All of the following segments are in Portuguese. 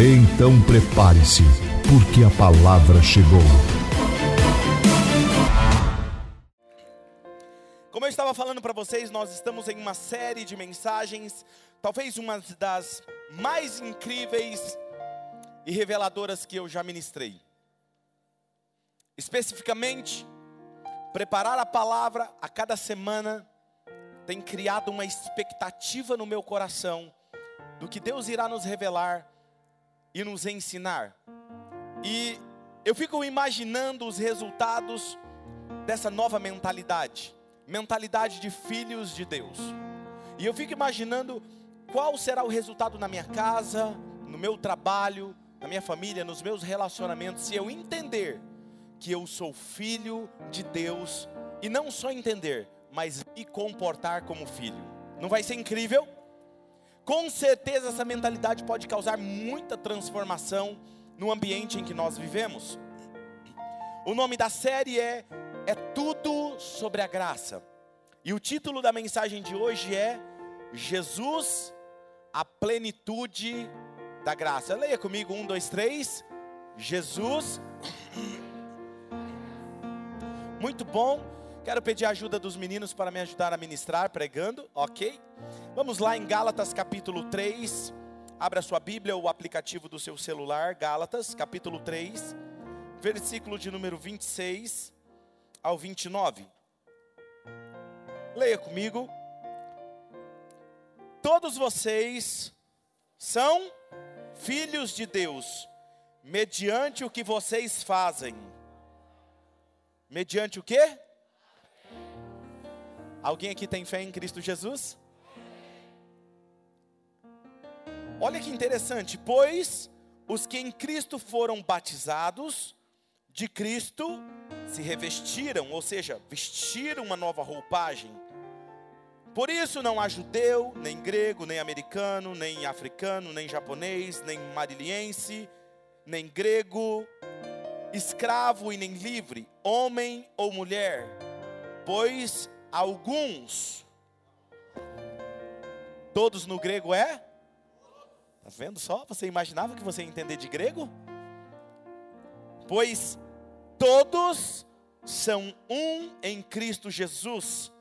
Então prepare-se, porque a palavra chegou. Como eu estava falando para vocês, nós estamos em uma série de mensagens, talvez uma das mais incríveis e reveladoras que eu já ministrei. Especificamente, preparar a palavra a cada semana tem criado uma expectativa no meu coração do que Deus irá nos revelar e nos ensinar. E eu fico imaginando os resultados dessa nova mentalidade, mentalidade de filhos de Deus. E eu fico imaginando qual será o resultado na minha casa, no meu trabalho, na minha família, nos meus relacionamentos, se eu entender que eu sou filho de Deus e não só entender, mas me comportar como filho. Não vai ser incrível? Com certeza essa mentalidade pode causar muita transformação no ambiente em que nós vivemos. O nome da série é É tudo sobre a graça. E o título da mensagem de hoje é Jesus, a plenitude da graça. Leia comigo, um, dois, três. Jesus. Muito bom. Quero pedir a ajuda dos meninos para me ajudar a ministrar pregando, ok? Vamos lá em Gálatas capítulo 3. Abra sua Bíblia ou o aplicativo do seu celular, Gálatas capítulo 3, versículo de número 26 ao 29. Leia comigo. Todos vocês são filhos de Deus, mediante o que vocês fazem. Mediante o quê? Alguém aqui tem fé em Cristo Jesus? Olha que interessante, pois os que em Cristo foram batizados, de Cristo se revestiram, ou seja, vestiram uma nova roupagem. Por isso não há judeu, nem grego, nem americano, nem africano, nem japonês, nem mariliense, nem grego, escravo e nem livre, homem ou mulher, pois alguns, todos no grego é? Tá vendo só? Você imaginava que você ia entender de grego? Pois todos são um em Cristo Jesus.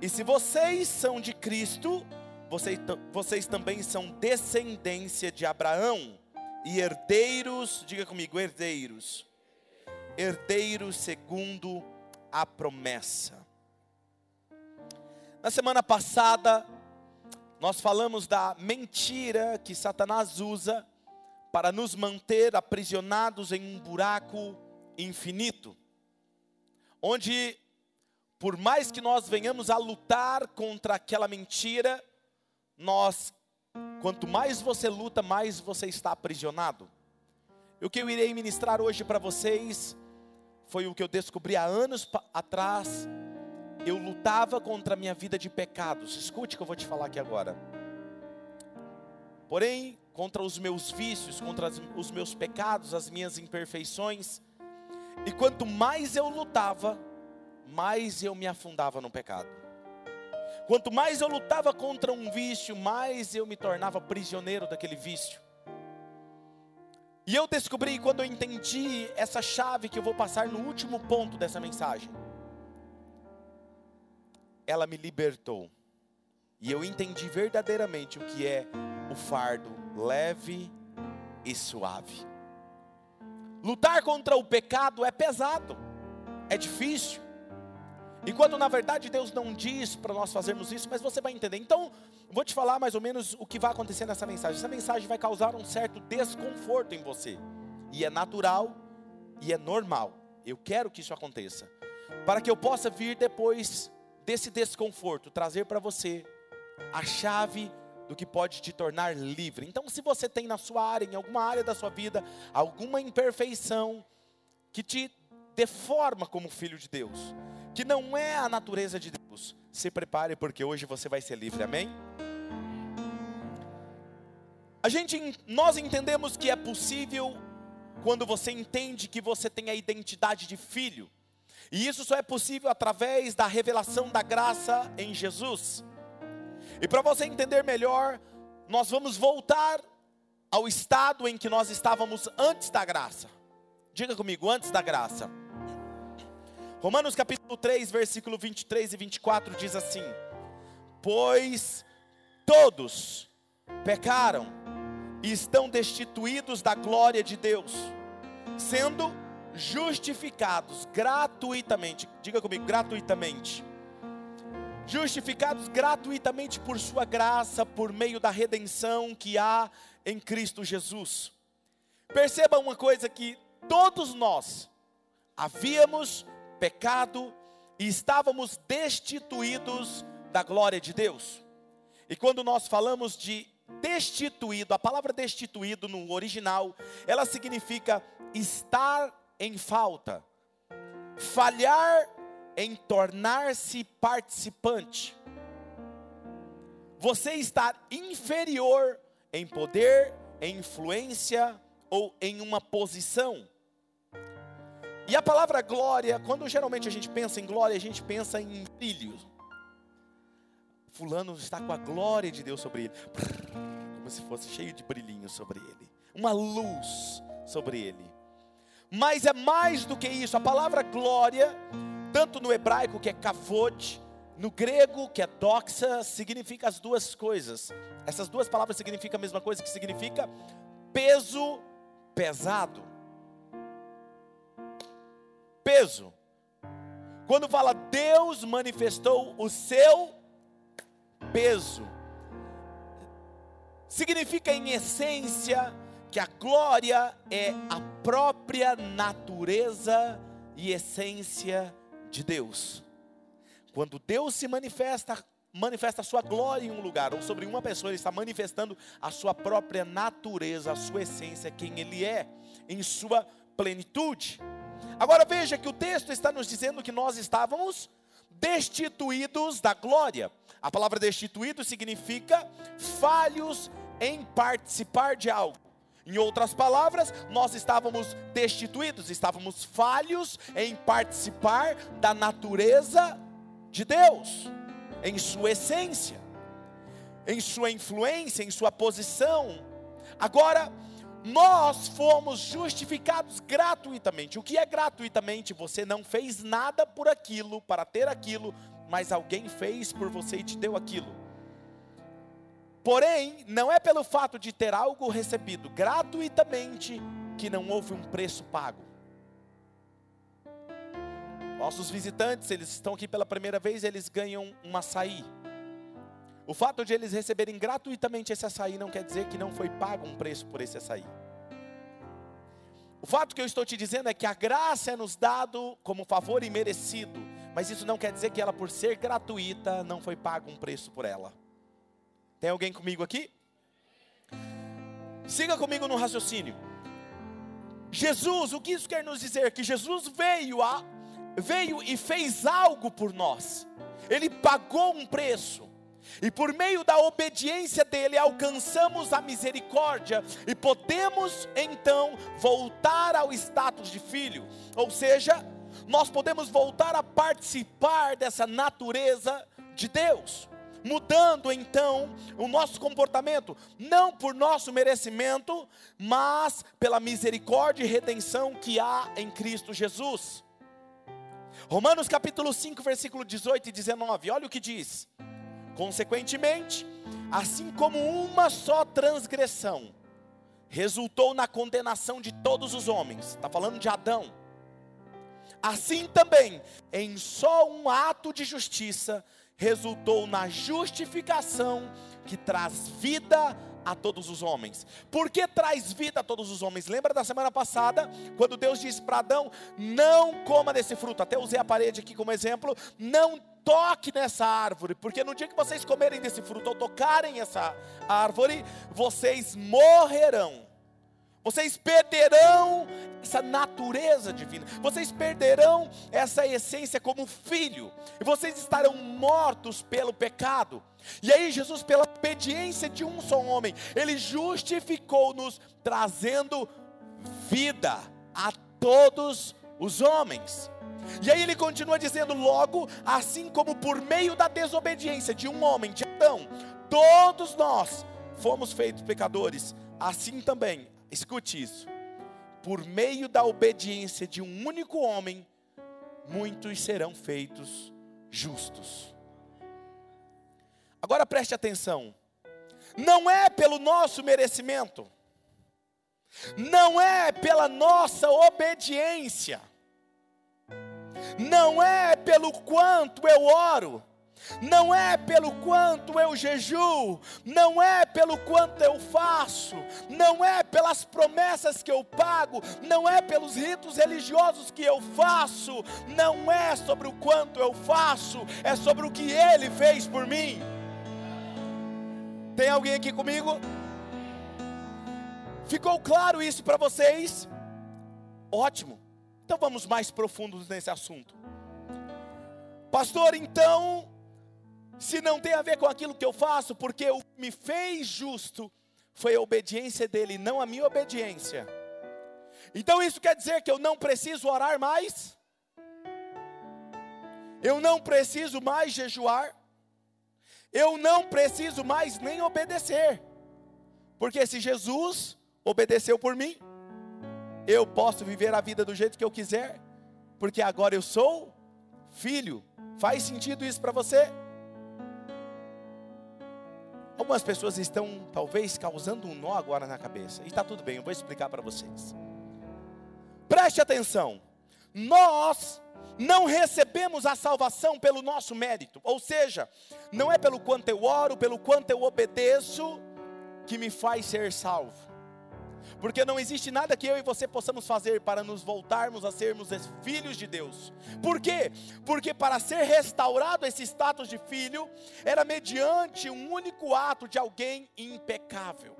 E se vocês são de Cristo, vocês, vocês também são descendência de Abraão e herdeiros, diga comigo, herdeiros. Herdeiros segundo a promessa. Na semana passada, nós falamos da mentira que Satanás usa para nos manter aprisionados em um buraco infinito, onde, por mais que nós venhamos a lutar contra aquela mentira, nós, quanto mais você luta, mais você está aprisionado. E o que eu irei ministrar hoje para vocês foi o que eu descobri há anos atrás eu lutava contra a minha vida de pecados. Escute o que eu vou te falar aqui agora. Porém, contra os meus vícios, contra os meus pecados, as minhas imperfeições. E quanto mais eu lutava, mais eu me afundava no pecado. Quanto mais eu lutava contra um vício, mais eu me tornava prisioneiro daquele vício. E eu descobri quando eu entendi essa chave que eu vou passar no último ponto dessa mensagem ela me libertou. E eu entendi verdadeiramente o que é o fardo leve e suave. Lutar contra o pecado é pesado, é difícil. Enquanto na verdade Deus não diz para nós fazermos isso, mas você vai entender. Então, vou te falar mais ou menos o que vai acontecer nessa mensagem. Essa mensagem vai causar um certo desconforto em você, e é natural e é normal. Eu quero que isso aconteça, para que eu possa vir depois desse desconforto, trazer para você a chave do que pode te tornar livre. Então, se você tem na sua área, em alguma área da sua vida, alguma imperfeição que te deforma como filho de Deus, que não é a natureza de Deus, se prepare porque hoje você vai ser livre. Amém? A gente, nós entendemos que é possível quando você entende que você tem a identidade de filho. E isso só é possível através da revelação da graça em Jesus. E para você entender melhor, nós vamos voltar ao estado em que nós estávamos antes da graça. Diga comigo, antes da graça. Romanos capítulo 3, versículo 23 e 24 diz assim: Pois todos pecaram e estão destituídos da glória de Deus, sendo justificados gratuitamente. Diga comigo, gratuitamente. Justificados gratuitamente por Sua graça, por meio da redenção que há em Cristo Jesus. Perceba uma coisa que todos nós havíamos pecado e estávamos destituídos da glória de Deus. E quando nós falamos de destituído, a palavra destituído no original, ela significa estar em falta, falhar em tornar-se participante. Você estar inferior em poder, em influência ou em uma posição. E a palavra glória, quando geralmente a gente pensa em glória, a gente pensa em brilho. Fulano está com a glória de Deus sobre ele, como se fosse cheio de brilhinho sobre ele, uma luz sobre ele mas é mais do que isso. A palavra glória, tanto no hebraico que é kavod, no grego que é doxa, significa as duas coisas. Essas duas palavras significam a mesma coisa que significa peso pesado. Peso. Quando fala Deus manifestou o seu peso, significa em essência que a glória é a própria natureza e essência de Deus. Quando Deus se manifesta, manifesta a sua glória em um lugar, ou sobre uma pessoa, Ele está manifestando a sua própria natureza, a sua essência, quem Ele é, em sua plenitude. Agora veja que o texto está nos dizendo que nós estávamos destituídos da glória. A palavra destituído significa falhos em participar de algo. Em outras palavras, nós estávamos destituídos, estávamos falhos em participar da natureza de Deus, em sua essência, em sua influência, em sua posição. Agora, nós fomos justificados gratuitamente. O que é gratuitamente? Você não fez nada por aquilo, para ter aquilo, mas alguém fez por você e te deu aquilo. Porém, não é pelo fato de ter algo recebido gratuitamente que não houve um preço pago. Nossos visitantes, eles estão aqui pela primeira vez, eles ganham um açaí. O fato de eles receberem gratuitamente esse açaí não quer dizer que não foi pago um preço por esse açaí. O fato que eu estou te dizendo é que a graça é nos dado como favor imerecido, mas isso não quer dizer que ela, por ser gratuita, não foi pago um preço por ela. Tem alguém comigo aqui? Siga comigo no raciocínio. Jesus, o que isso quer nos dizer? Que Jesus veio a veio e fez algo por nós. Ele pagou um preço. E por meio da obediência dele alcançamos a misericórdia e podemos então voltar ao status de filho. Ou seja, nós podemos voltar a participar dessa natureza de Deus mudando então o nosso comportamento, não por nosso merecimento, mas pela misericórdia e redenção que há em Cristo Jesus. Romanos capítulo 5, versículo 18 e 19, olha o que diz: Consequentemente, assim como uma só transgressão resultou na condenação de todos os homens, está falando de Adão, assim também, em só um ato de justiça, resultou na justificação que traz vida a todos os homens. Por que traz vida a todos os homens? Lembra da semana passada, quando Deus disse para Adão: Não coma desse fruto. Até usei a parede aqui como exemplo. Não toque nessa árvore, porque no dia que vocês comerem desse fruto ou tocarem essa árvore, vocês morrerão. Vocês perderão essa natureza divina. Vocês perderão essa essência como filho. E vocês estarão mortos pelo pecado. E aí, Jesus, pela obediência de um só homem, ele justificou-nos, trazendo vida a todos os homens. E aí ele continua dizendo: logo, assim como por meio da desobediência de um homem, de Adão, todos nós fomos feitos pecadores, assim também, escute isso, por meio da obediência de um único homem, muitos serão feitos justos. Agora preste atenção, não é pelo nosso merecimento, não é pela nossa obediência, não é pelo quanto eu oro, não é pelo quanto eu jejuo, não é pelo quanto eu faço, não é pelas promessas que eu pago, não é pelos ritos religiosos que eu faço, não é sobre o quanto eu faço, é sobre o que Ele fez por mim. Tem alguém aqui comigo? Ficou claro isso para vocês? Ótimo. Então vamos mais profundos nesse assunto. Pastor, então, se não tem a ver com aquilo que eu faço, porque o que me fez justo foi a obediência dele, não a minha obediência. Então isso quer dizer que eu não preciso orar mais? Eu não preciso mais jejuar? Eu não preciso mais nem obedecer. Porque se Jesus obedeceu por mim, eu posso viver a vida do jeito que eu quiser, porque agora eu sou filho. Faz sentido isso para você? Algumas pessoas estão talvez causando um nó agora na cabeça, e está tudo bem, eu vou explicar para vocês. Preste atenção, nós não recebemos a salvação pelo nosso mérito, ou seja, não é pelo quanto eu oro, pelo quanto eu obedeço, que me faz ser salvo porque não existe nada que eu e você possamos fazer para nos voltarmos a sermos filhos de Deus. Por quê? Porque para ser restaurado esse status de filho, era mediante um único ato de alguém impecável.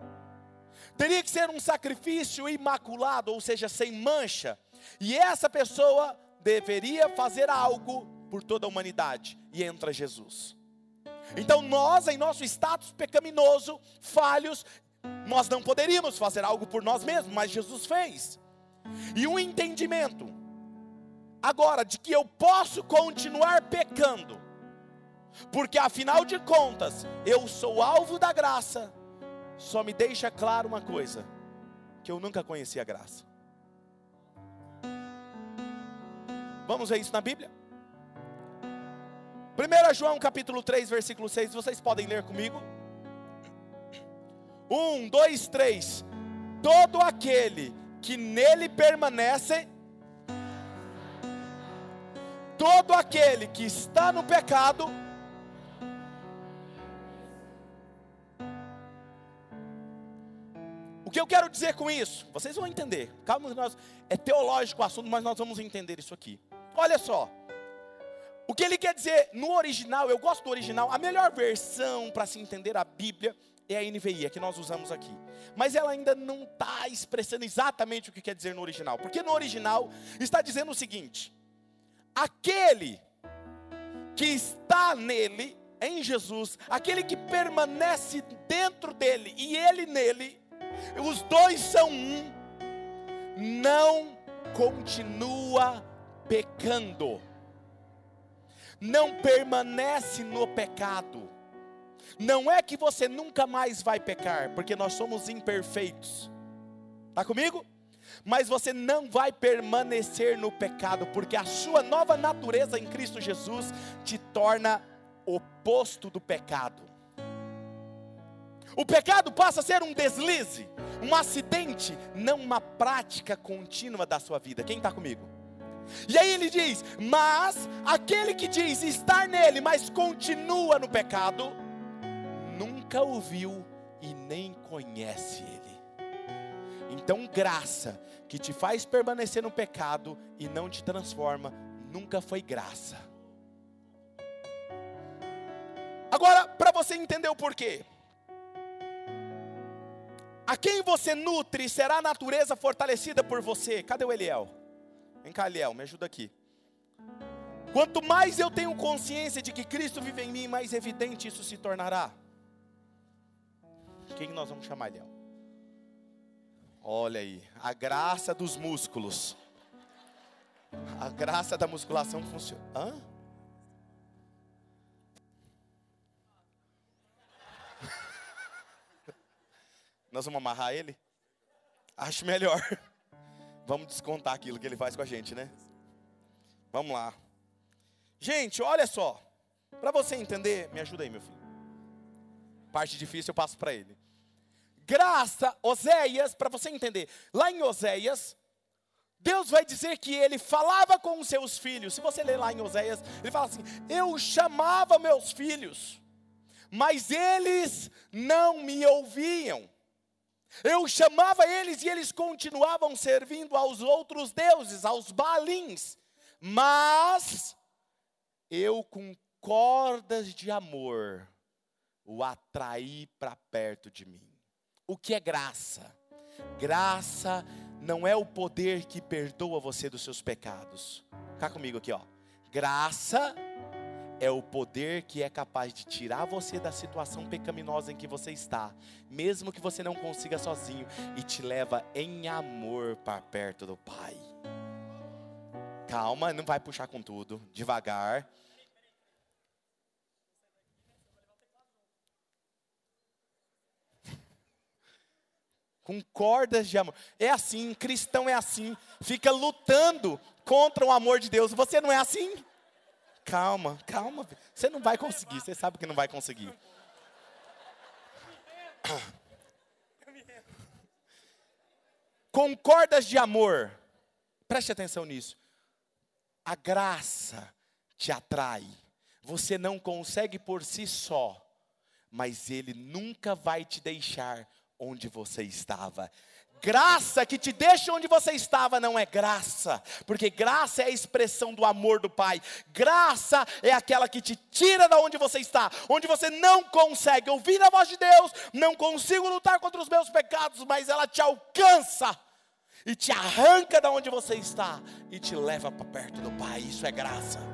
Teria que ser um sacrifício imaculado, ou seja, sem mancha, e essa pessoa deveria fazer algo por toda a humanidade, e entra Jesus. Então nós, em nosso status pecaminoso, falhos, nós não poderíamos fazer algo por nós mesmos, mas Jesus fez. E um entendimento, agora, de que eu posso continuar pecando, porque afinal de contas, eu sou alvo da graça, só me deixa claro uma coisa: que eu nunca conheci a graça. Vamos ver isso na Bíblia? 1 João capítulo 3, versículo 6, vocês podem ler comigo? Um, dois, três. Todo aquele que nele permanece, todo aquele que está no pecado, O que eu quero dizer com isso? Vocês vão entender. Calma, nós, é teológico o assunto, mas nós vamos entender isso aqui. Olha só. O que ele quer dizer no original, eu gosto do original, a melhor versão para se entender a Bíblia é a NVI, a que nós usamos aqui. Mas ela ainda não está expressando exatamente o que quer dizer no original. Porque no original está dizendo o seguinte: aquele que está nele, em Jesus, aquele que permanece dentro dele e ele nele, os dois são um, não continua pecando, não permanece no pecado não é que você nunca mais vai pecar, porque nós somos imperfeitos. Está comigo? Mas você não vai permanecer no pecado, porque a sua nova natureza em Cristo Jesus te torna oposto do pecado. O pecado passa a ser um deslize, um acidente, não uma prática contínua da sua vida. Quem está comigo? E aí ele diz: Mas aquele que diz estar nele, mas continua no pecado, nunca ouviu e nem conhece Ele. Então, graça que te faz permanecer no pecado e não te transforma, nunca foi graça. Agora, para você entender o porquê. A quem você nutre será a natureza fortalecida por você. Cadê o Eliel? Vem cá, Eliel, me ajuda aqui. Quanto mais eu tenho consciência de que Cristo vive em mim, mais evidente isso se tornará. Quem nós vamos chamar, Eliel? Olha aí, a graça dos músculos. A graça da musculação funciona. Hã? Nós vamos amarrar ele? Acho melhor. Vamos descontar aquilo que ele faz com a gente, né? Vamos lá. Gente, olha só. Para você entender, me ajuda aí, meu filho. Parte difícil eu passo para ele. Graça, Oséias, para você entender. Lá em Oséias, Deus vai dizer que ele falava com os seus filhos. Se você ler lá em Oséias, ele fala assim: Eu chamava meus filhos, mas eles não me ouviam. Eu chamava eles e eles continuavam servindo aos outros deuses, aos balins. Mas eu com cordas de amor o atraí para perto de mim. O que é graça? Graça não é o poder que perdoa você dos seus pecados. Cá comigo aqui, ó. Graça é o poder que é capaz de tirar você da situação pecaminosa em que você está, mesmo que você não consiga sozinho, e te leva em amor para perto do Pai. Calma, não vai puxar com tudo, devagar. Com cordas de amor. É assim, cristão é assim, fica lutando contra o amor de Deus. Você não é assim? Calma, calma. Você não vai conseguir, você sabe que não vai conseguir. Com cordas de amor, preste atenção nisso. A graça te atrai. Você não consegue por si só, mas Ele nunca vai te deixar onde você estava. Graça que te deixa onde você estava não é graça, porque graça é a expressão do amor do Pai. Graça é aquela que te tira da onde você está, onde você não consegue ouvir a voz de Deus, não consigo lutar contra os meus pecados, mas ela te alcança e te arranca da onde você está e te leva para perto do Pai. Isso é graça.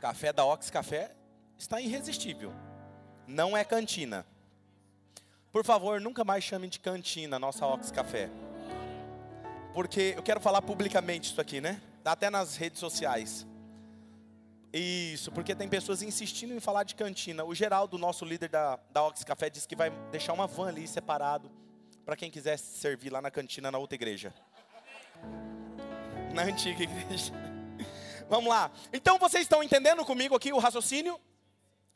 Café da Ox Café está irresistível. Não é cantina. Por favor, nunca mais chame de cantina nossa Ox Café. Porque eu quero falar publicamente isso aqui, né? Até nas redes sociais. Isso, porque tem pessoas insistindo em falar de cantina. O Geraldo, nosso líder da, da Ox Café, disse que vai deixar uma van ali separado para quem quiser servir lá na cantina na outra igreja. Na antiga igreja. Vamos lá. Então vocês estão entendendo comigo aqui o raciocínio?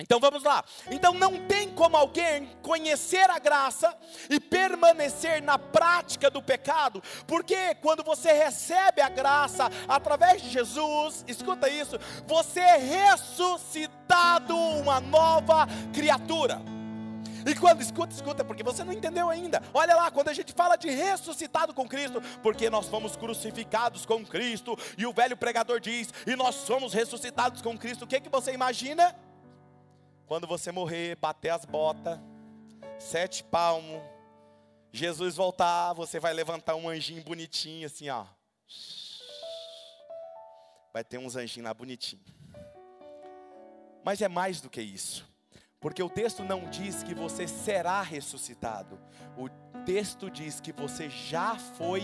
Então vamos lá. Então não tem como alguém conhecer a graça e permanecer na prática do pecado, porque quando você recebe a graça através de Jesus, escuta isso, você é ressuscitado uma nova criatura. E quando escuta, escuta, porque você não entendeu ainda. Olha lá, quando a gente fala de ressuscitado com Cristo, porque nós fomos crucificados com Cristo, e o velho pregador diz, e nós somos ressuscitados com Cristo. O que, que você imagina? Quando você morrer, bater as botas, sete palmos, Jesus voltar, você vai levantar um anjinho bonitinho assim, ó. Vai ter uns anjinhos lá bonitinhos. Mas é mais do que isso. Porque o texto não diz que você será ressuscitado. O texto diz que você já foi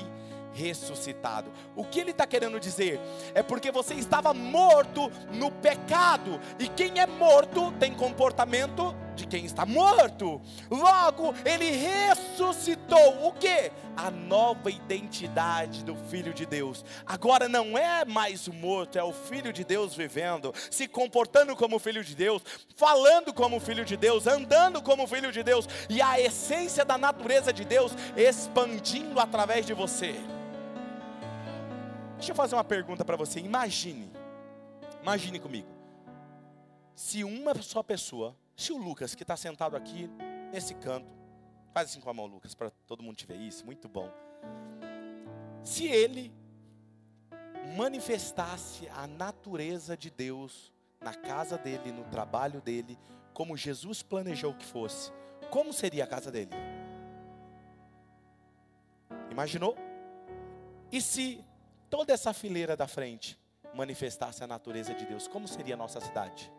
ressuscitado. O que ele está querendo dizer? É porque você estava morto no pecado. E quem é morto tem comportamento de quem está morto. Logo, ele ressuscitou o que? A nova identidade do Filho de Deus. Agora não é mais o morto, é o Filho de Deus vivendo, se comportando como Filho de Deus, falando como Filho de Deus, andando como Filho de Deus, e a essência da natureza de Deus expandindo através de você. Deixa eu fazer uma pergunta para você. Imagine, imagine comigo, se uma só pessoa se o Lucas, que está sentado aqui nesse canto, faz assim com a mão, Lucas, para todo mundo te ver isso, muito bom. se ele manifestasse a natureza de Deus na casa dele, no trabalho dele, como Jesus planejou que fosse, como seria a casa dele? Imaginou? E se toda essa fileira da frente manifestasse a natureza de Deus, como seria a nossa cidade?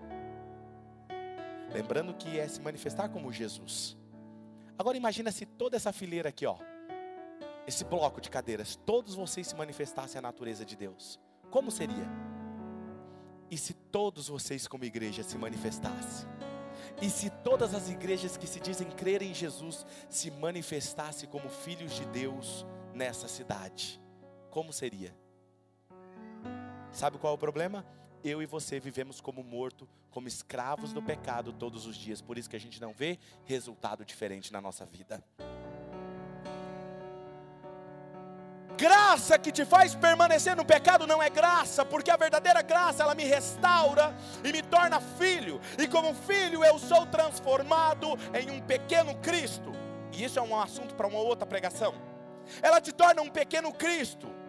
Lembrando que é se manifestar como Jesus. Agora imagina se toda essa fileira aqui, ó, esse bloco de cadeiras, todos vocês se manifestassem a natureza de Deus. Como seria? E se todos vocês como igreja se manifestassem? E se todas as igrejas que se dizem crer em Jesus se manifestassem como filhos de Deus nessa cidade? Como seria? Sabe qual é o problema? Eu e você vivemos como morto, como escravos do pecado todos os dias. Por isso que a gente não vê resultado diferente na nossa vida. graça que te faz permanecer no pecado não é graça, porque a verdadeira graça ela me restaura e me torna filho, e como filho eu sou transformado em um pequeno Cristo. E isso é um assunto para uma outra pregação. Ela te torna um pequeno Cristo.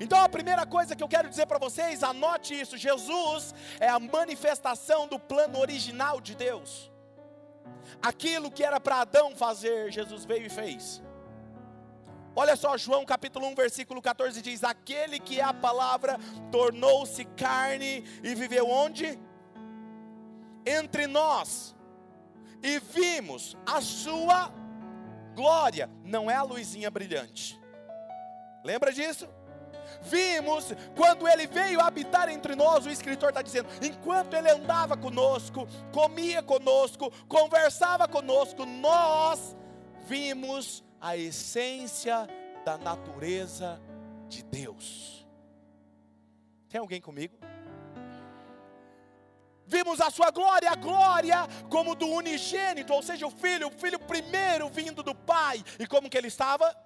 Então a primeira coisa que eu quero dizer para vocês, anote isso: Jesus é a manifestação do plano original de Deus. Aquilo que era para Adão fazer, Jesus veio e fez. Olha só, João capítulo 1, versículo 14 diz: Aquele que é a palavra tornou-se carne e viveu onde? Entre nós, e vimos a sua glória, não é a luzinha brilhante, lembra disso? Vimos quando ele veio habitar entre nós, o escritor está dizendo, enquanto ele andava conosco, comia conosco, conversava conosco, nós vimos a essência da natureza de Deus. Tem alguém comigo? Vimos a sua glória, a glória como do unigênito, ou seja, o filho, o filho primeiro vindo do Pai. E como que ele estava?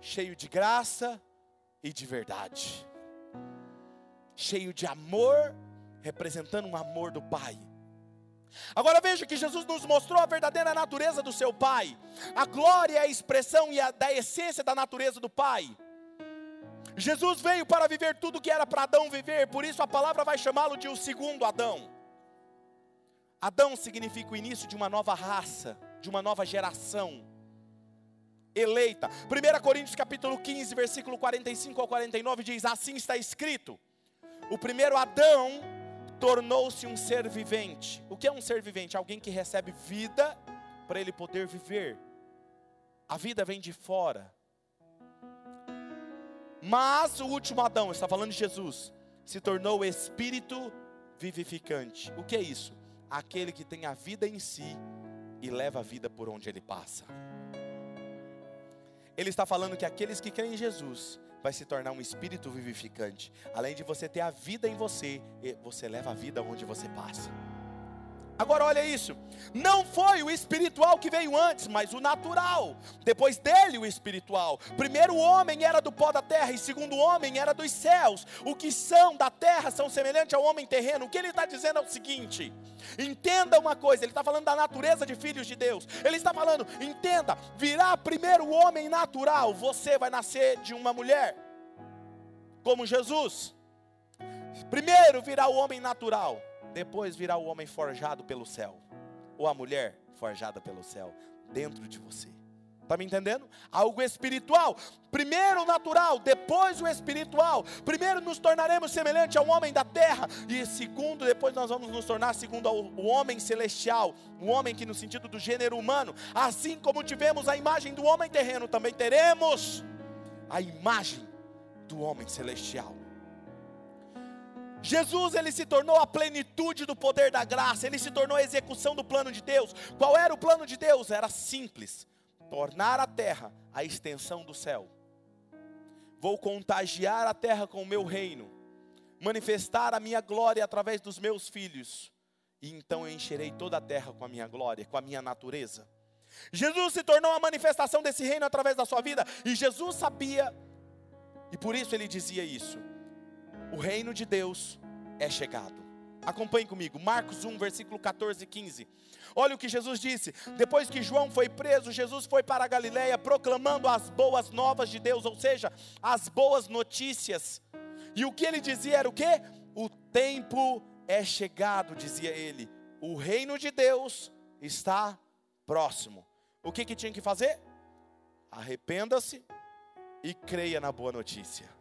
Cheio de graça e de verdade. Cheio de amor, representando um amor do Pai. Agora veja que Jesus nos mostrou a verdadeira natureza do seu Pai. A glória é a expressão e a, da essência da natureza do Pai. Jesus veio para viver tudo que era para Adão viver, por isso a palavra vai chamá-lo de o segundo Adão. Adão significa o início de uma nova raça, de uma nova geração eleita. 1 Coríntios capítulo 15, versículo 45 ao 49 diz: Assim está escrito: O primeiro Adão tornou-se um ser vivente. O que é um ser vivente? Alguém que recebe vida para ele poder viver. A vida vem de fora. Mas o último Adão, está falando de Jesus, se tornou espírito vivificante. O que é isso? Aquele que tem a vida em si e leva a vida por onde ele passa. Ele está falando que aqueles que creem em Jesus vai se tornar um espírito vivificante. Além de você ter a vida em você, você leva a vida onde você passa. Agora olha isso. Não foi o espiritual que veio antes, mas o natural. Depois dele o espiritual. Primeiro o homem era do pó da terra e segundo o homem era dos céus. O que são da terra são semelhantes ao homem terreno. O que ele está dizendo é o seguinte: entenda uma coisa. Ele está falando da natureza de filhos de Deus. Ele está falando, entenda, virá primeiro o homem natural. Você vai nascer de uma mulher, como Jesus. Primeiro virá o homem natural depois virá o homem forjado pelo céu, ou a mulher forjada pelo céu, dentro de você. Está me entendendo? Algo espiritual. Primeiro o natural, depois o espiritual. Primeiro nos tornaremos semelhante ao homem da terra. E segundo, depois nós vamos nos tornar segundo o homem celestial. O homem que no sentido do gênero humano. Assim como tivemos a imagem do homem terreno, também teremos a imagem do homem celestial. Jesus ele se tornou a plenitude do poder da graça, ele se tornou a execução do plano de Deus. Qual era o plano de Deus? Era simples: tornar a terra a extensão do céu. Vou contagiar a terra com o meu reino, manifestar a minha glória através dos meus filhos, e então eu encherei toda a terra com a minha glória, com a minha natureza. Jesus se tornou a manifestação desse reino através da sua vida, e Jesus sabia, e por isso ele dizia isso o reino de Deus é chegado. Acompanhe comigo, Marcos 1, versículo 14 e 15. Olha o que Jesus disse: depois que João foi preso, Jesus foi para a Galiléia proclamando as boas novas de Deus, ou seja, as boas notícias. E o que ele dizia era o que? O tempo é chegado, dizia ele. O reino de Deus está próximo. O que, que tinha que fazer? Arrependa-se e creia na boa notícia.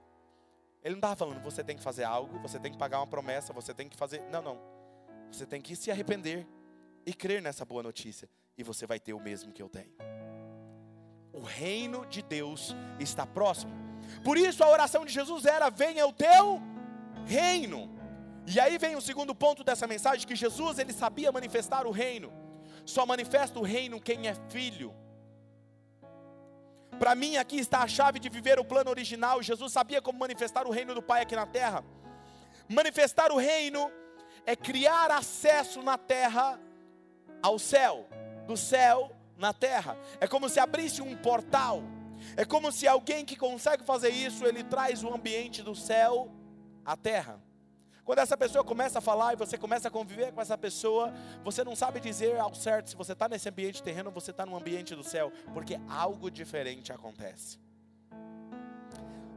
Ele não estava falando, você tem que fazer algo, você tem que pagar uma promessa, você tem que fazer. Não, não. Você tem que se arrepender e crer nessa boa notícia. E você vai ter o mesmo que eu tenho. O reino de Deus está próximo. Por isso a oração de Jesus era: venha o teu reino. E aí vem o segundo ponto dessa mensagem: que Jesus ele sabia manifestar o reino. Só manifesta o reino quem é filho. Para mim, aqui está a chave de viver o plano original. Jesus sabia como manifestar o reino do Pai aqui na terra. Manifestar o reino é criar acesso na terra ao céu, do céu na terra. É como se abrisse um portal. É como se alguém que consegue fazer isso, ele traz o ambiente do céu à terra. Quando essa pessoa começa a falar e você começa a conviver com essa pessoa, você não sabe dizer ao certo se você está nesse ambiente terreno ou você está no ambiente do céu, porque algo diferente acontece.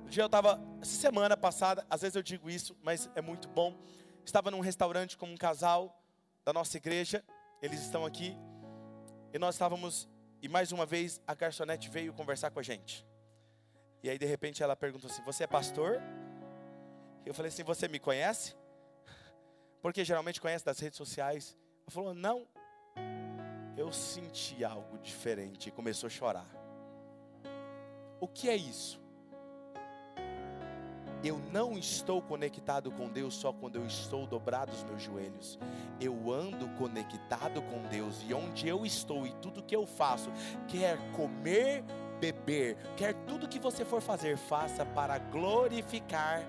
Um dia eu estava, semana passada, às vezes eu digo isso, mas é muito bom. Estava num restaurante com um casal da nossa igreja, eles estão aqui, e nós estávamos, e mais uma vez a garçonete veio conversar com a gente. E aí de repente ela perguntou assim: Você é pastor? Eu falei assim: Você me conhece? Porque geralmente conhece das redes sociais. Ela falou: Não. Eu senti algo diferente e começou a chorar. O que é isso? Eu não estou conectado com Deus só quando eu estou dobrado os meus joelhos. Eu ando conectado com Deus e onde eu estou e tudo que eu faço, quer comer, beber, quer tudo que você for fazer, faça para glorificar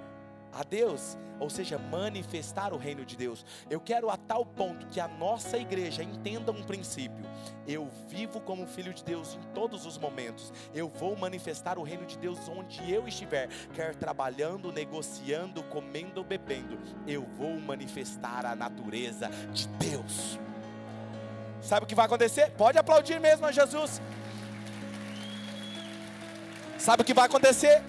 a Deus, ou seja, manifestar o reino de Deus. Eu quero a tal ponto que a nossa igreja entenda um princípio. Eu vivo como filho de Deus em todos os momentos. Eu vou manifestar o reino de Deus onde eu estiver, quer trabalhando, negociando, comendo, bebendo. Eu vou manifestar a natureza de Deus. Sabe o que vai acontecer? Pode aplaudir mesmo a Jesus. Sabe o que vai acontecer?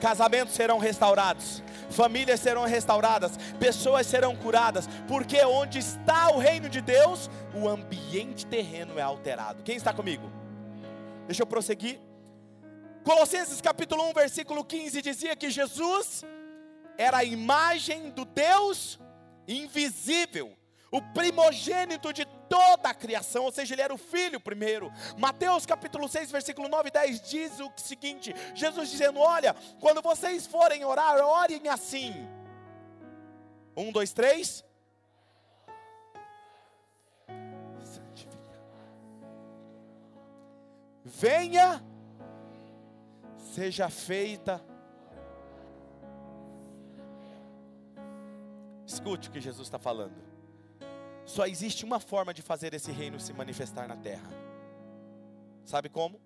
Casamentos serão restaurados famílias serão restauradas, pessoas serão curadas, porque onde está o reino de Deus, o ambiente terreno é alterado. Quem está comigo? Deixa eu prosseguir. Colossenses capítulo 1, versículo 15 dizia que Jesus era a imagem do Deus invisível, o primogênito de toda a criação, ou seja, ele era o filho primeiro. Mateus capítulo 6, versículo 9 e 10 diz o seguinte: Jesus dizendo: Olha, quando vocês forem orar, orem assim. Um, dois, três. Venha, seja feita. Escute o que Jesus está falando. Só existe uma forma de fazer esse reino se manifestar na terra. Sabe como?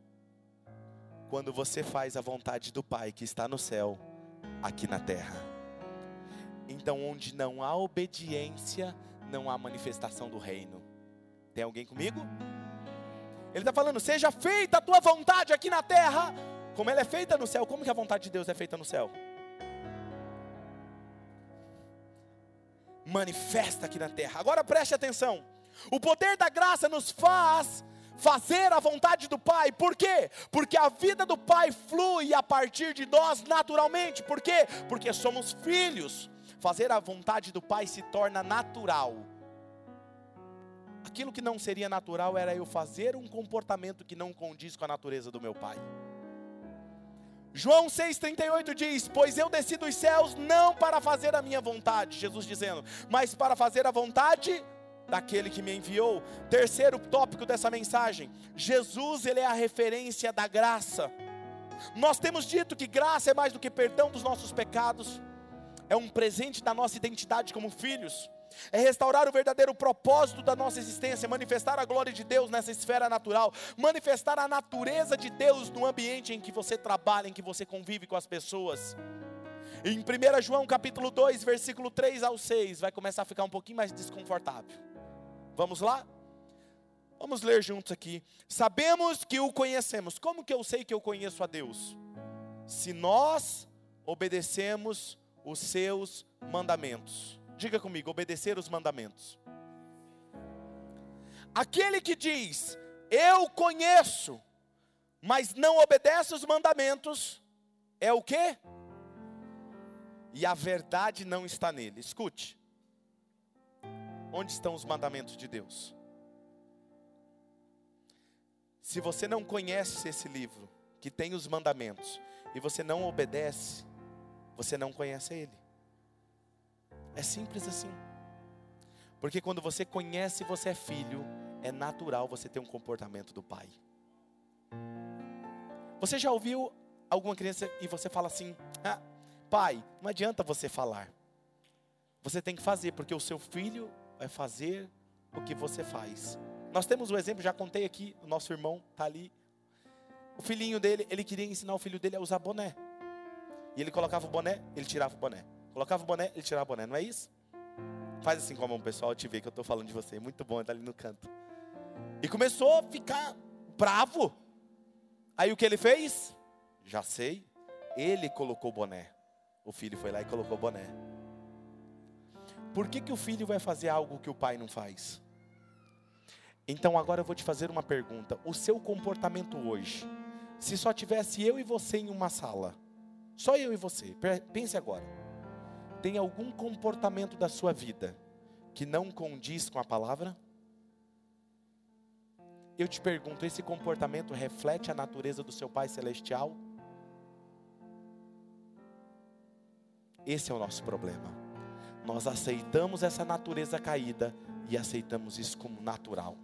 Quando você faz a vontade do Pai que está no céu, aqui na terra. Então, onde não há obediência, não há manifestação do reino. Tem alguém comigo? Ele está falando: seja feita a tua vontade aqui na terra, como ela é feita no céu. Como que a vontade de Deus é feita no céu? Manifesta aqui na terra. Agora preste atenção. O poder da graça nos faz fazer a vontade do Pai. Por quê? Porque a vida do Pai flui a partir de nós naturalmente. Por quê? Porque somos filhos. Fazer a vontade do Pai se torna natural. Aquilo que não seria natural era eu fazer um comportamento que não condiz com a natureza do meu Pai. João 6,38 diz: Pois eu desci dos céus não para fazer a minha vontade, Jesus dizendo, mas para fazer a vontade daquele que me enviou. Terceiro tópico dessa mensagem: Jesus, ele é a referência da graça. Nós temos dito que graça é mais do que perdão dos nossos pecados, é um presente da nossa identidade como filhos é restaurar o verdadeiro propósito da nossa existência, manifestar a glória de Deus nessa esfera natural, manifestar a natureza de Deus no ambiente em que você trabalha, em que você convive com as pessoas. Em 1 João capítulo 2, versículo 3 ao 6, vai começar a ficar um pouquinho mais desconfortável. Vamos lá? Vamos ler juntos aqui. Sabemos que o conhecemos. Como que eu sei que eu conheço a Deus? Se nós obedecemos os seus mandamentos. Diga comigo, obedecer os mandamentos. Aquele que diz, eu conheço, mas não obedece os mandamentos, é o quê? E a verdade não está nele. Escute. Onde estão os mandamentos de Deus? Se você não conhece esse livro, que tem os mandamentos, e você não obedece, você não conhece Ele. É simples assim. Porque quando você conhece você é filho, é natural você ter um comportamento do pai. Você já ouviu alguma criança e você fala assim: ah, pai, não adianta você falar. Você tem que fazer, porque o seu filho vai fazer o que você faz. Nós temos um exemplo, já contei aqui, o nosso irmão está ali. O filhinho dele, ele queria ensinar o filho dele a usar boné. E ele colocava o boné, ele tirava o boné. Colocava o boné, ele tirava o boné, não é isso? Faz assim com a mão, pessoal, te ver que eu estou falando de você. Muito bom, está ali no canto. E começou a ficar bravo. Aí o que ele fez? Já sei. Ele colocou o boné. O filho foi lá e colocou o boné. Por que, que o filho vai fazer algo que o pai não faz? Então agora eu vou te fazer uma pergunta. O seu comportamento hoje, se só tivesse eu e você em uma sala, só eu e você. Pense agora. Tem algum comportamento da sua vida que não condiz com a palavra? Eu te pergunto, esse comportamento reflete a natureza do seu Pai celestial? Esse é o nosso problema. Nós aceitamos essa natureza caída e aceitamos isso como natural.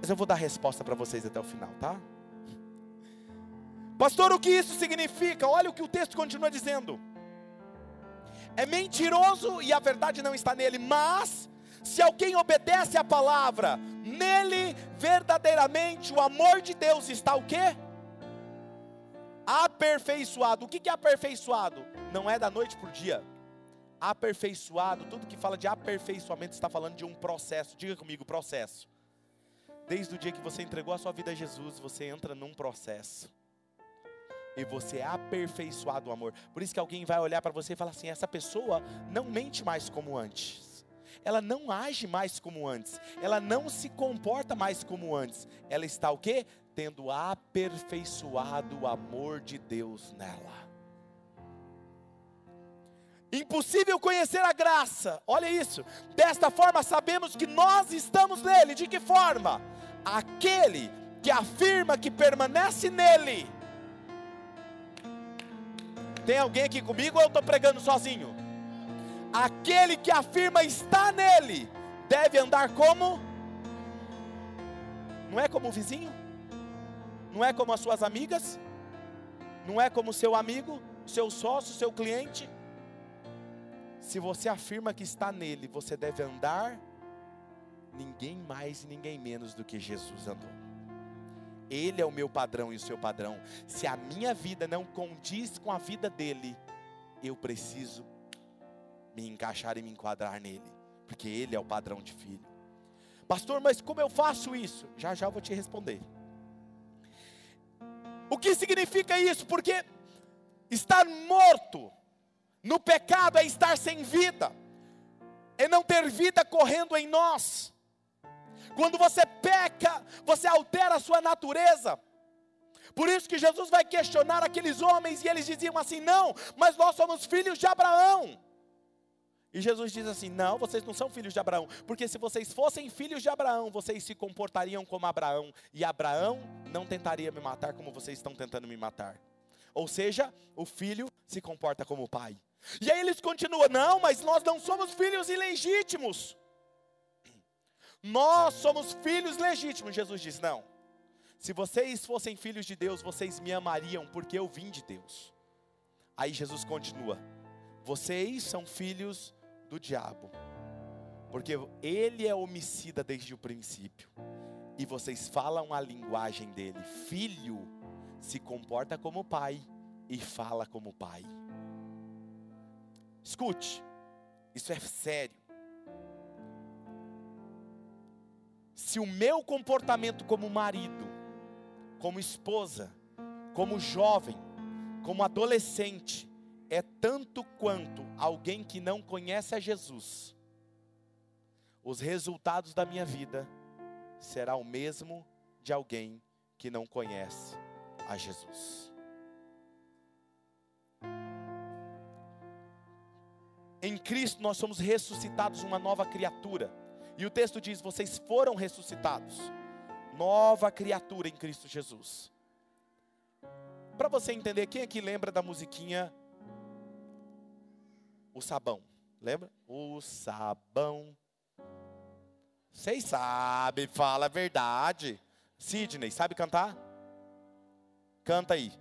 Mas eu vou dar resposta para vocês até o final, tá? Pastor, o que isso significa? Olha o que o texto continua dizendo. É mentiroso e a verdade não está nele, mas se alguém obedece à palavra, nele verdadeiramente o amor de Deus está o quê? Aperfeiçoado. O que é aperfeiçoado? Não é da noite para o dia. Aperfeiçoado, tudo que fala de aperfeiçoamento está falando de um processo. Diga comigo, processo. Desde o dia que você entregou a sua vida a Jesus, você entra num processo e você é aperfeiçoado o amor. Por isso que alguém vai olhar para você e falar assim: essa pessoa não mente mais como antes. Ela não age mais como antes. Ela não se comporta mais como antes. Ela está o quê? Tendo aperfeiçoado o amor de Deus nela. Impossível conhecer a graça. Olha isso. Desta forma sabemos que nós estamos nele. De que forma? Aquele que afirma que permanece nele tem alguém aqui comigo ou eu estou pregando sozinho? Aquele que afirma estar nele, deve andar como? Não é como o vizinho? Não é como as suas amigas? Não é como seu amigo, seu sócio, seu cliente? Se você afirma que está nele, você deve andar ninguém mais e ninguém menos do que Jesus andou. Ele é o meu padrão e o seu padrão. Se a minha vida não condiz com a vida dele, eu preciso me encaixar e me enquadrar nele, porque ele é o padrão de filho. Pastor, mas como eu faço isso? Já já vou te responder. O que significa isso? Porque estar morto no pecado é estar sem vida, é não ter vida correndo em nós. Quando você peca, você altera a sua natureza. Por isso que Jesus vai questionar aqueles homens e eles diziam assim: não, mas nós somos filhos de Abraão. E Jesus diz assim: não, vocês não são filhos de Abraão, porque se vocês fossem filhos de Abraão, vocês se comportariam como Abraão, e Abraão não tentaria me matar como vocês estão tentando me matar. Ou seja, o filho se comporta como o pai. E aí eles continuam: não, mas nós não somos filhos ilegítimos. Nós somos filhos legítimos. Jesus diz: Não. Se vocês fossem filhos de Deus, vocês me amariam, porque eu vim de Deus. Aí Jesus continua: Vocês são filhos do diabo, porque ele é homicida desde o princípio, e vocês falam a linguagem dele. Filho se comporta como pai, e fala como pai. Escute, isso é sério. Se o meu comportamento como marido, como esposa, como jovem, como adolescente, é tanto quanto alguém que não conhece a Jesus, os resultados da minha vida será o mesmo de alguém que não conhece a Jesus. Em Cristo nós somos ressuscitados uma nova criatura. E o texto diz: vocês foram ressuscitados. Nova criatura em Cristo Jesus. Para você entender, quem aqui lembra da musiquinha O Sabão? Lembra? O Sabão. Vocês sabem, fala a verdade. Sidney, sabe cantar? Canta aí.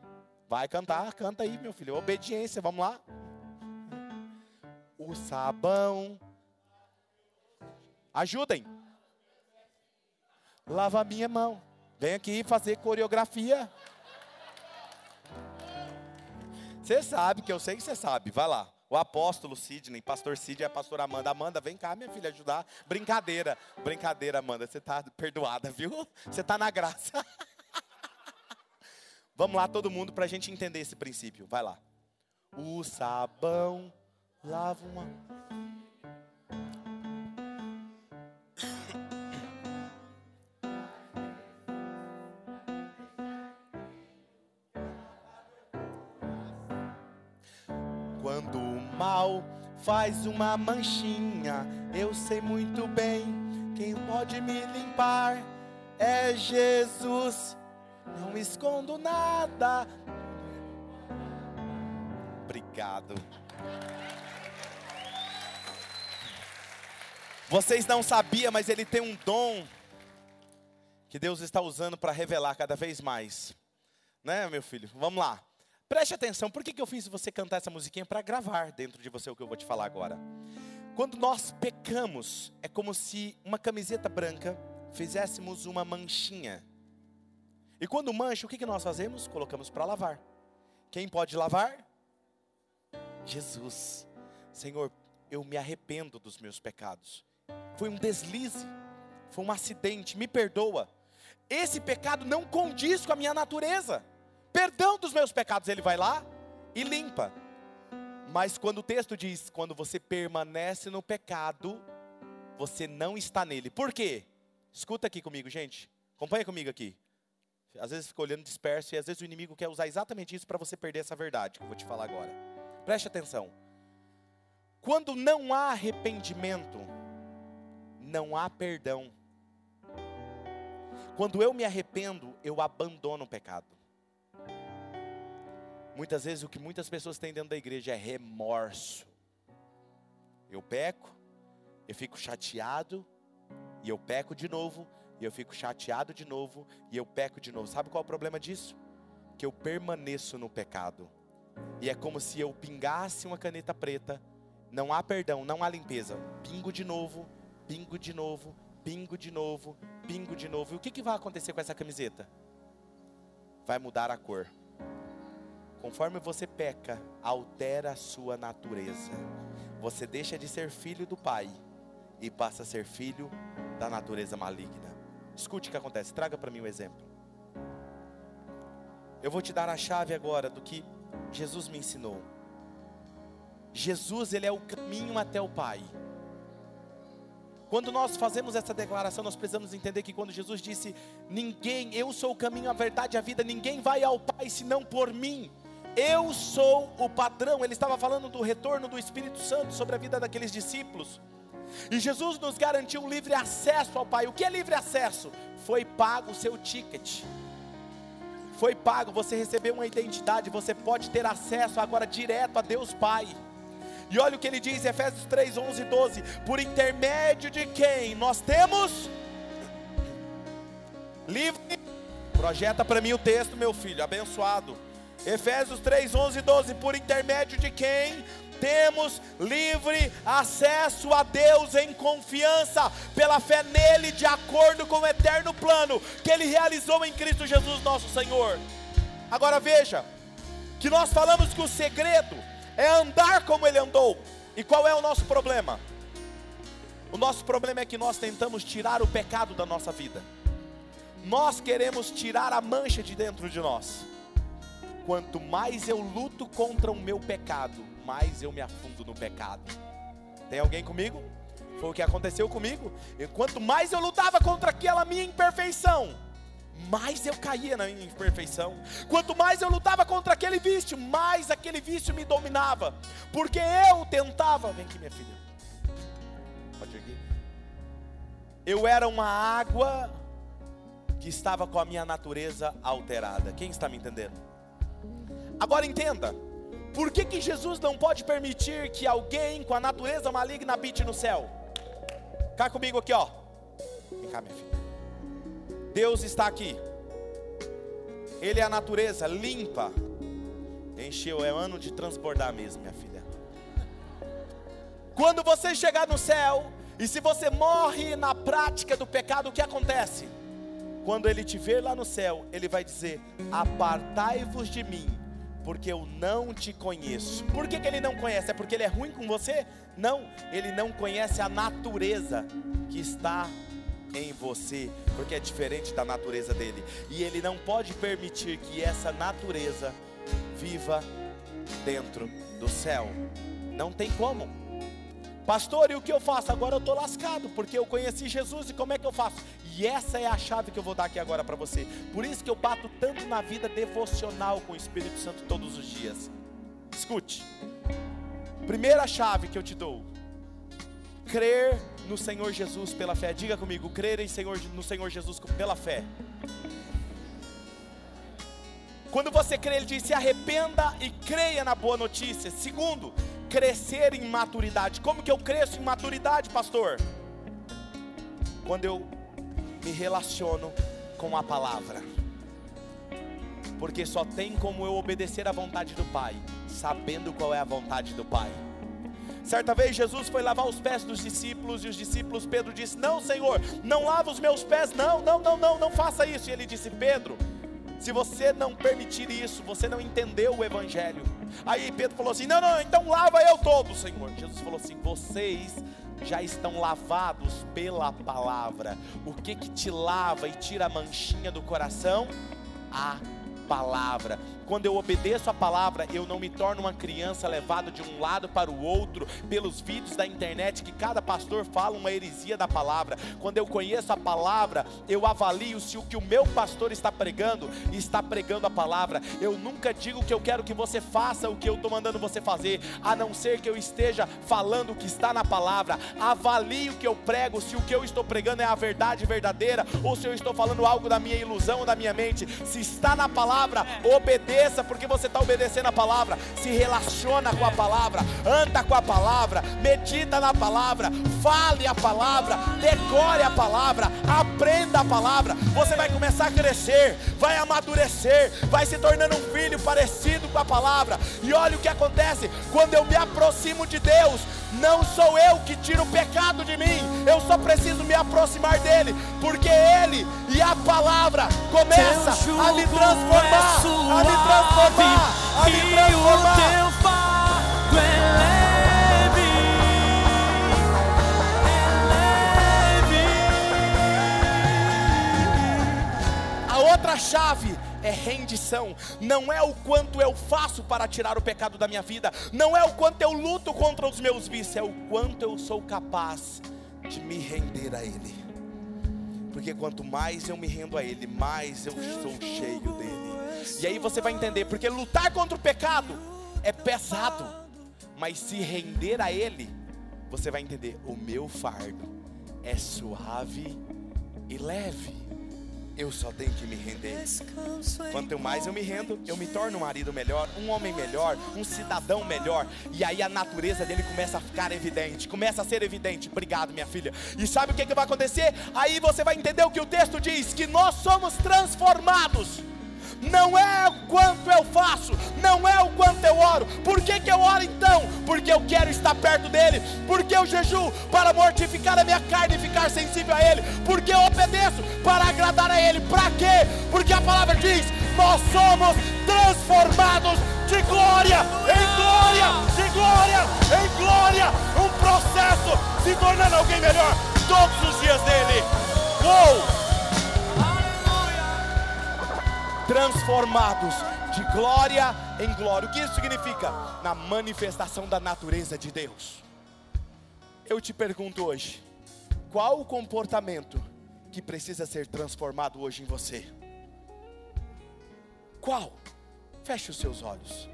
Vai cantar, canta aí, meu filho. Obediência, vamos lá. O sabão. Ajudem. Lava a minha mão. Vem aqui fazer coreografia. Você sabe que eu sei que você sabe. Vai lá. O apóstolo Sidney, pastor Sidney e a pastora Amanda. Amanda, vem cá, minha filha, ajudar. Brincadeira, brincadeira, Amanda. Você está perdoada, viu? Você está na graça. Vamos lá, todo mundo, para a gente entender esse princípio. Vai lá. O sabão lava uma. Mal faz uma manchinha, eu sei muito bem quem pode me limpar é Jesus. Não escondo nada. Obrigado. Vocês não sabiam, mas ele tem um dom que Deus está usando para revelar cada vez mais. Né, meu filho? Vamos lá. Preste atenção, por que, que eu fiz você cantar essa musiquinha? Para gravar dentro de você o que eu vou te falar agora. Quando nós pecamos, é como se uma camiseta branca fizéssemos uma manchinha. E quando mancha, o que, que nós fazemos? Colocamos para lavar. Quem pode lavar? Jesus. Senhor, eu me arrependo dos meus pecados. Foi um deslize, foi um acidente, me perdoa. Esse pecado não condiz com a minha natureza perdão dos meus pecados, ele vai lá e limpa. Mas quando o texto diz, quando você permanece no pecado, você não está nele. Por quê? Escuta aqui comigo, gente. Acompanha comigo aqui. Às vezes fica olhando disperso e às vezes o inimigo quer usar exatamente isso para você perder essa verdade que eu vou te falar agora. Preste atenção. Quando não há arrependimento, não há perdão. Quando eu me arrependo, eu abandono o pecado. Muitas vezes o que muitas pessoas têm dentro da igreja é remorso. Eu peco, eu fico chateado, e eu peco de novo, e eu fico chateado de novo, e eu peco de novo. Sabe qual é o problema disso? Que eu permaneço no pecado. E é como se eu pingasse uma caneta preta, não há perdão, não há limpeza. Pingo de novo, pingo de novo, pingo de novo, pingo de novo. E o que, que vai acontecer com essa camiseta? Vai mudar a cor. Conforme você peca, altera a sua natureza. Você deixa de ser filho do Pai e passa a ser filho da natureza maligna. Escute o que acontece, traga para mim um exemplo. Eu vou te dar a chave agora do que Jesus me ensinou. Jesus, ele é o caminho até o Pai. Quando nós fazemos essa declaração, nós precisamos entender que quando Jesus disse: Ninguém, eu sou o caminho, a verdade e a vida, ninguém vai ao Pai senão por mim. Eu sou o padrão. Ele estava falando do retorno do Espírito Santo sobre a vida daqueles discípulos. E Jesus nos garantiu livre acesso ao Pai. O que é livre acesso? Foi pago o seu ticket. Foi pago, você recebeu uma identidade, você pode ter acesso agora direto a Deus Pai. E olha o que ele diz, Efésios 3, 11 e 12: Por intermédio de quem nós temos livre. Projeta para mim o texto, meu filho, abençoado. Efésios 3, 11 e 12: Por intermédio de quem temos livre acesso a Deus em confiança, pela fé nele, de acordo com o eterno plano que ele realizou em Cristo Jesus, nosso Senhor. Agora veja, que nós falamos que o segredo é andar como ele andou. E qual é o nosso problema? O nosso problema é que nós tentamos tirar o pecado da nossa vida. Nós queremos tirar a mancha de dentro de nós. Quanto mais eu luto contra o meu pecado, mais eu me afundo no pecado. Tem alguém comigo? Foi o que aconteceu comigo. E quanto mais eu lutava contra aquela minha imperfeição, mais eu caía na minha imperfeição. Quanto mais eu lutava contra aquele vício, mais aquele vício me dominava. Porque eu tentava. Vem aqui, minha filha. Pode ir aqui. Eu era uma água que estava com a minha natureza alterada. Quem está me entendendo? Agora entenda. Por que, que Jesus não pode permitir que alguém com a natureza maligna habite no céu? Cá comigo aqui, ó. Vem cá, minha filha. Deus está aqui. Ele é a natureza limpa. Encheu, é ano de transbordar mesmo, minha filha. Quando você chegar no céu, e se você morre na prática do pecado, o que acontece? Quando ele te ver lá no céu, ele vai dizer: Apartai-vos de mim, porque eu não te conheço. Por que, que ele não conhece? É porque ele é ruim com você? Não, ele não conhece a natureza que está em você, porque é diferente da natureza dele. E ele não pode permitir que essa natureza viva dentro do céu. Não tem como. Pastor, e o que eu faço? Agora eu estou lascado, porque eu conheci Jesus e como é que eu faço? E essa é a chave que eu vou dar aqui agora para você. Por isso que eu bato tanto na vida devocional com o Espírito Santo todos os dias. Escute. Primeira chave que eu te dou: crer no Senhor Jesus pela fé. Diga comigo, crer em Senhor, no Senhor Jesus pela fé. Quando você crê, ele diz: se arrependa e creia na boa notícia. Segundo, crescer em maturidade. Como que eu cresço em maturidade, pastor? Quando eu me relaciono com a palavra. Porque só tem como eu obedecer à vontade do Pai, sabendo qual é a vontade do Pai. Certa vez Jesus foi lavar os pés dos discípulos e os discípulos, Pedro disse: Não, Senhor, não lava os meus pés, não, não, não, não, não faça isso. E ele disse: Pedro, se você não permitir isso, você não entendeu o Evangelho. Aí Pedro falou assim: Não, não, então lava eu todo, Senhor. Jesus falou assim: Vocês já estão lavados pela palavra. O que que te lava e tira a manchinha do coração? A palavra. Quando eu obedeço a palavra, eu não me torno uma criança levada de um lado para o outro pelos vídeos da internet que cada pastor fala uma heresia da palavra. Quando eu conheço a palavra, eu avalio se o que o meu pastor está pregando está pregando a palavra. Eu nunca digo que eu quero que você faça o que eu estou mandando você fazer, a não ser que eu esteja falando o que está na palavra. Avalie o que eu prego, se o que eu estou pregando é a verdade verdadeira ou se eu estou falando algo da minha ilusão da minha mente. Se está na palavra, obedeça porque você está obedecendo a palavra. Se relaciona com a palavra, anda com a palavra, medita na palavra, fale a palavra, decore a palavra, aprenda a palavra. Você vai começar a crescer, vai amadurecer, vai se tornando um filho parecido com a palavra. E olha o que acontece quando eu me aproximo de Deus. Não sou eu que tiro o pecado de mim, eu só preciso me aproximar dele, porque ele e a palavra começa a me transformar, a me transformar, a me transformar. Outra chave é rendição, não é o quanto eu faço para tirar o pecado da minha vida, não é o quanto eu luto contra os meus vícios, é o quanto eu sou capaz de me render a Ele. Porque quanto mais eu me rendo a Ele, mais eu sou cheio dele. E aí você vai entender, porque lutar contra o pecado é pesado, mas se render a Ele, você vai entender: o meu fardo é suave e leve. Eu só tenho que me render. Quanto mais eu me rendo, eu me torno um marido melhor, um homem melhor, um cidadão melhor. E aí a natureza dele começa a ficar evidente, começa a ser evidente. Obrigado, minha filha. E sabe o que, que vai acontecer? Aí você vai entender o que o texto diz: que nós somos transformados não é o quanto eu faço, não é o quanto eu oro. Por que, que eu oro então? Porque eu quero estar perto dele, porque eu jejuo para mortificar a minha carne e ficar sensível a ele, porque eu obedeço para agradar a ele. Para quê? Porque a palavra diz: nós somos transformados de glória em glória, de glória em glória. Um processo se tornando alguém melhor todos os dias dele. Uou! Transformados de glória em glória. O que isso significa? Na manifestação da natureza de Deus. Eu te pergunto hoje, qual o comportamento que precisa ser transformado hoje em você? Qual? Feche os seus olhos.